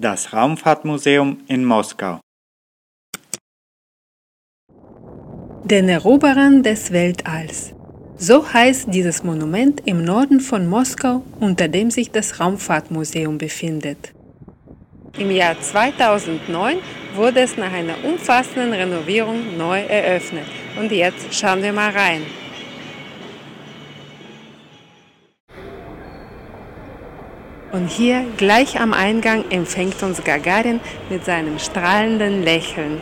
Das Raumfahrtmuseum in Moskau. Den Eroberern des Weltalls. So heißt dieses Monument im Norden von Moskau, unter dem sich das Raumfahrtmuseum befindet. Im Jahr 2009 wurde es nach einer umfassenden Renovierung neu eröffnet. Und jetzt schauen wir mal rein. Und hier gleich am Eingang empfängt uns Gagarin mit seinem strahlenden Lächeln.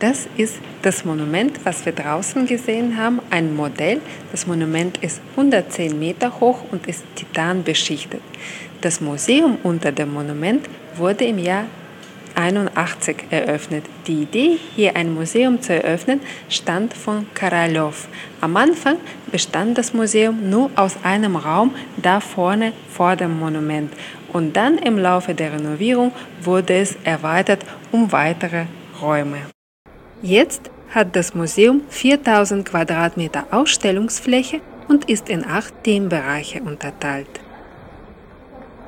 Das ist das Monument, was wir draußen gesehen haben, ein Modell. Das Monument ist 110 Meter hoch und ist titanbeschichtet. Das Museum unter dem Monument wurde im Jahr 1981 eröffnet. Die Idee, hier ein Museum zu eröffnen, stammt von Karalov. Am Anfang bestand das Museum nur aus einem Raum da vorne vor dem Monument und dann im Laufe der Renovierung wurde es erweitert um weitere Räume. Jetzt hat das Museum 4000 Quadratmeter Ausstellungsfläche und ist in acht Themenbereiche unterteilt.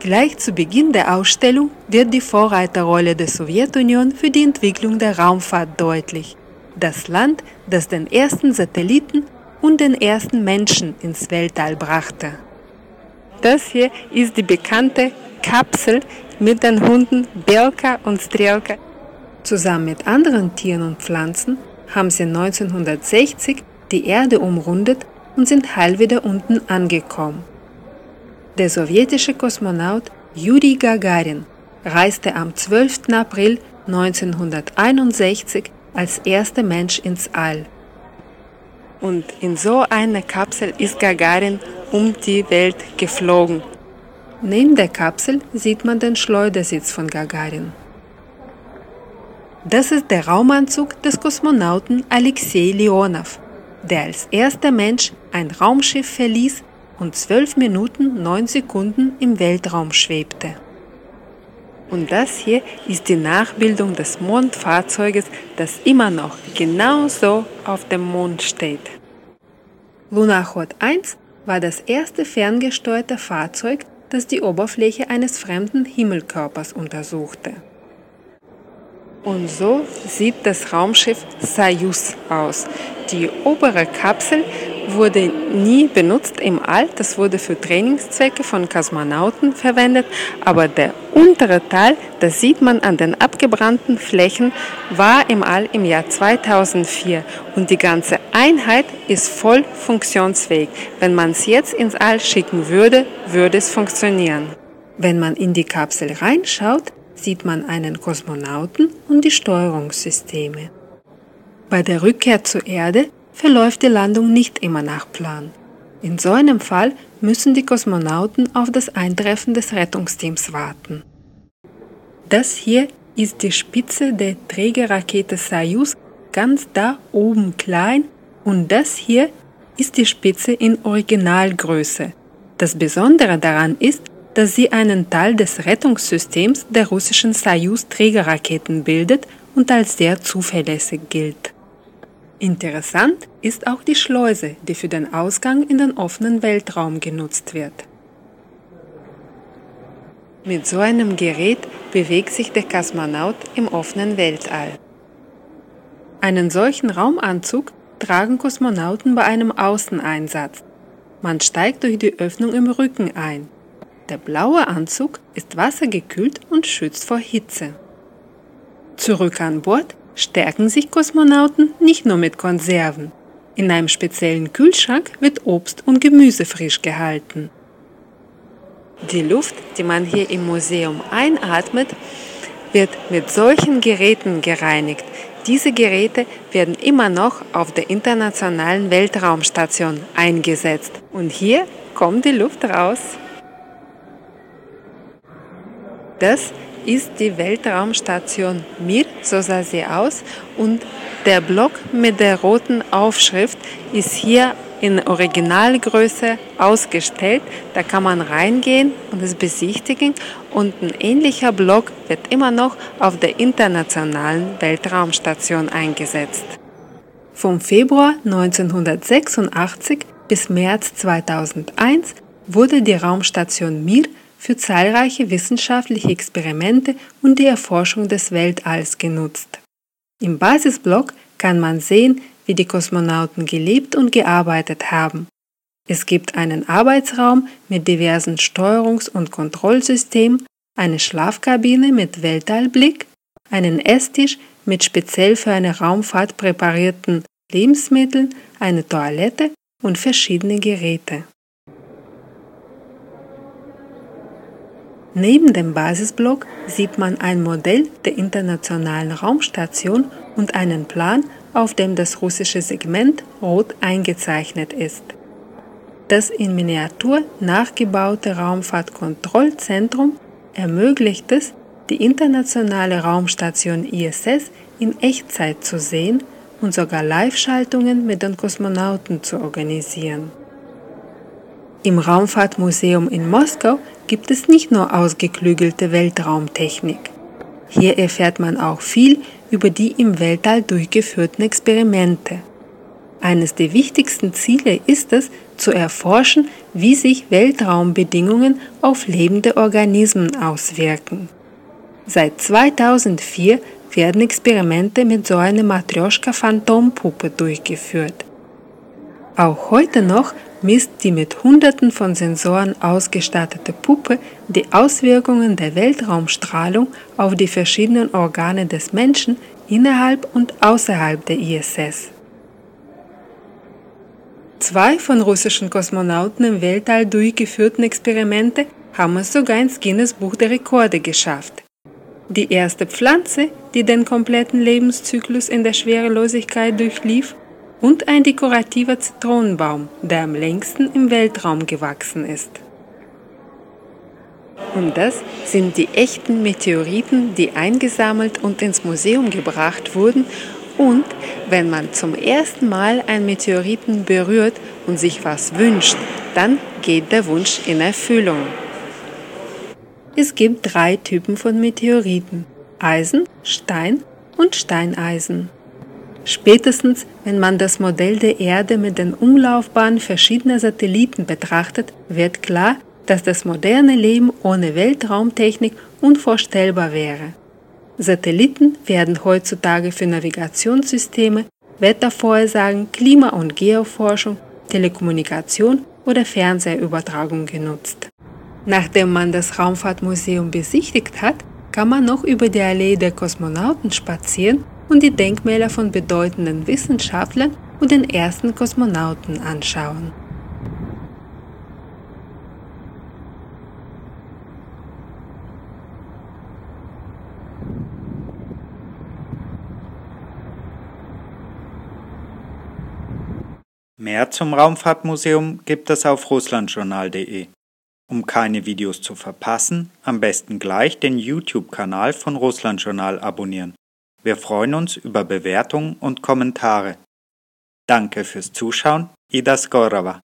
Gleich zu Beginn der Ausstellung wird die Vorreiterrolle der Sowjetunion für die Entwicklung der Raumfahrt deutlich. Das Land, das den ersten Satelliten und den ersten Menschen ins Weltall brachte. Das hier ist die bekannte Kapsel mit den Hunden Belka und Strelka Zusammen mit anderen Tieren und Pflanzen haben sie 1960 die Erde umrundet und sind heil wieder unten angekommen. Der sowjetische Kosmonaut Juri Gagarin reiste am 12. April 1961 als erster Mensch ins All. Und in so einer Kapsel ist Gagarin um die Welt geflogen. Neben der Kapsel sieht man den Schleudersitz von Gagarin. Das ist der Raumanzug des Kosmonauten Alexei Leonov, der als erster Mensch ein Raumschiff verließ und 12 Minuten 9 Sekunden im Weltraum schwebte. Und das hier ist die Nachbildung des Mondfahrzeuges, das immer noch genauso auf dem Mond steht. Lunokhod 1 war das erste ferngesteuerte Fahrzeug, das die Oberfläche eines fremden Himmelkörpers untersuchte. Und so sieht das Raumschiff Soyuz aus. Die obere Kapsel wurde nie benutzt im All, das wurde für Trainingszwecke von Kosmonauten verwendet, aber der untere Teil, das sieht man an den abgebrannten Flächen, war im All im Jahr 2004 und die ganze Einheit ist voll funktionsfähig. Wenn man es jetzt ins All schicken würde, würde es funktionieren. Wenn man in die Kapsel reinschaut, sieht man einen Kosmonauten und die Steuerungssysteme. Bei der Rückkehr zur Erde verläuft die Landung nicht immer nach Plan. In so einem Fall müssen die Kosmonauten auf das Eintreffen des Rettungsteams warten. Das hier ist die Spitze der Trägerrakete Soyuz ganz da oben klein und das hier ist die Spitze in Originalgröße. Das Besondere daran ist, dass sie einen Teil des Rettungssystems der russischen Soyuz-Trägerraketen bildet und als sehr zuverlässig gilt. Interessant ist auch die Schleuse, die für den Ausgang in den offenen Weltraum genutzt wird. Mit so einem Gerät bewegt sich der Kosmonaut im offenen Weltall. Einen solchen Raumanzug tragen Kosmonauten bei einem Außeneinsatz. Man steigt durch die Öffnung im Rücken ein. Der blaue Anzug ist wassergekühlt und schützt vor Hitze. Zurück an Bord stärken sich Kosmonauten nicht nur mit Konserven. In einem speziellen Kühlschrank wird Obst und Gemüse frisch gehalten. Die Luft, die man hier im Museum einatmet, wird mit solchen Geräten gereinigt. Diese Geräte werden immer noch auf der Internationalen Weltraumstation eingesetzt. Und hier kommt die Luft raus. Das ist die Weltraumstation Mir, so sah sie aus. Und der Block mit der roten Aufschrift ist hier in Originalgröße ausgestellt. Da kann man reingehen und es besichtigen. Und ein ähnlicher Block wird immer noch auf der Internationalen Weltraumstation eingesetzt. Vom Februar 1986 bis März 2001 wurde die Raumstation Mir für zahlreiche wissenschaftliche Experimente und die Erforschung des Weltalls genutzt. Im Basisblock kann man sehen, wie die Kosmonauten gelebt und gearbeitet haben. Es gibt einen Arbeitsraum mit diversen Steuerungs- und Kontrollsystemen, eine Schlafkabine mit Weltallblick, einen Esstisch mit speziell für eine Raumfahrt präparierten Lebensmitteln, eine Toilette und verschiedene Geräte. Neben dem Basisblock sieht man ein Modell der Internationalen Raumstation und einen Plan, auf dem das russische Segment rot eingezeichnet ist. Das in Miniatur nachgebaute Raumfahrtkontrollzentrum ermöglicht es, die internationale Raumstation ISS in Echtzeit zu sehen und sogar Live-Schaltungen mit den Kosmonauten zu organisieren. Im Raumfahrtmuseum in Moskau gibt es nicht nur ausgeklügelte Weltraumtechnik. Hier erfährt man auch viel über die im Weltall durchgeführten Experimente. Eines der wichtigsten Ziele ist es, zu erforschen, wie sich Weltraumbedingungen auf lebende Organismen auswirken. Seit 2004 werden Experimente mit so einer Matryoshka-Phantompuppe durchgeführt. Auch heute noch misst die mit Hunderten von Sensoren ausgestattete Puppe die Auswirkungen der Weltraumstrahlung auf die verschiedenen Organe des Menschen innerhalb und außerhalb der ISS. Zwei von russischen Kosmonauten im Weltall durchgeführten Experimente haben es sogar ins Guinness Buch der Rekorde geschafft. Die erste Pflanze, die den kompletten Lebenszyklus in der Schwerelosigkeit durchlief, und ein dekorativer Zitronenbaum, der am längsten im Weltraum gewachsen ist. Und das sind die echten Meteoriten, die eingesammelt und ins Museum gebracht wurden. Und wenn man zum ersten Mal einen Meteoriten berührt und sich was wünscht, dann geht der Wunsch in Erfüllung. Es gibt drei Typen von Meteoriten. Eisen, Stein und Steineisen. Spätestens, wenn man das Modell der Erde mit den Umlaufbahnen verschiedener Satelliten betrachtet, wird klar, dass das moderne Leben ohne Weltraumtechnik unvorstellbar wäre. Satelliten werden heutzutage für Navigationssysteme, Wettervorhersagen, Klima- und Geoforschung, Telekommunikation oder Fernsehübertragung genutzt. Nachdem man das Raumfahrtmuseum besichtigt hat, kann man noch über die Allee der Kosmonauten spazieren und die Denkmäler von bedeutenden Wissenschaftlern und den ersten Kosmonauten anschauen. Mehr zum Raumfahrtmuseum gibt es auf russlandjournal.de. Um keine Videos zu verpassen, am besten gleich den YouTube-Kanal von Russlandjournal abonnieren. Wir freuen uns über Bewertungen und Kommentare. Danke fürs Zuschauen, Ida Skorova.